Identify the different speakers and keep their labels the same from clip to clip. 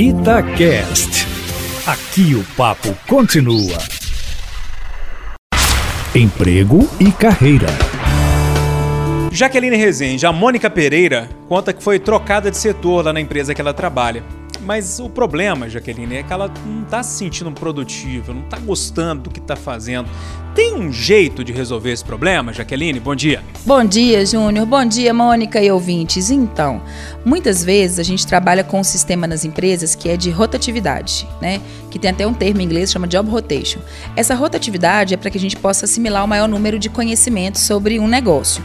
Speaker 1: Itacast. Aqui o papo continua. Emprego e carreira.
Speaker 2: Jaqueline Rezende, a Mônica Pereira, conta que foi trocada de setor lá na empresa que ela trabalha. Mas o problema, Jaqueline, é que ela não está se sentindo produtiva, não está gostando do que está fazendo. Tem um jeito de resolver esse problema, Jaqueline? Bom dia.
Speaker 3: Bom dia, Júnior. Bom dia, Mônica e ouvintes. Então, muitas vezes a gente trabalha com um sistema nas empresas que é de rotatividade, né? Que tem até um termo em inglês chama job rotation. Essa rotatividade é para que a gente possa assimilar o maior número de conhecimentos sobre um negócio.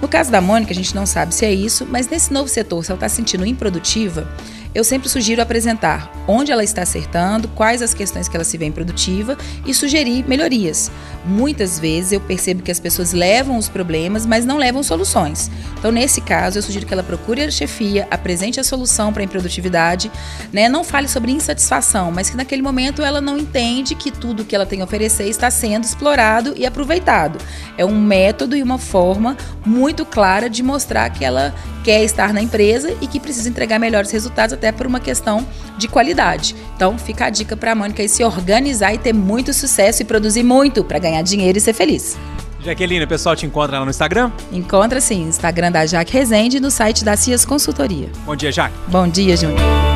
Speaker 3: No caso da Mônica, a gente não sabe se é isso, mas nesse novo setor, se ela está se sentindo improdutiva, eu sempre sugiro apresentar onde ela está acertando, quais as questões que ela se vê improdutiva e sugerir melhorias. Muitas vezes eu percebo que as pessoas levam os problemas, mas não levam soluções. Então, nesse caso, eu sugiro que ela procure a chefia, apresente a solução para a improdutividade, né? não fale sobre insatisfação, mas que naquele momento ela não entende que tudo que ela tem a oferecer está sendo explorado e aproveitado. É um método e uma forma muito clara de mostrar que ela quer estar na empresa e que precisa entregar melhores resultados até por uma questão de qualidade. Então, fica a dica para a Mônica aí se organizar e ter muito sucesso e produzir muito para ganhar dinheiro e ser feliz.
Speaker 2: Jaqueline, o pessoal te encontra lá no Instagram?
Speaker 3: Encontra sim, Instagram da Jaque Rezende e no site da Cias Consultoria.
Speaker 2: Bom dia, Jaque.
Speaker 3: Bom dia, Júnior.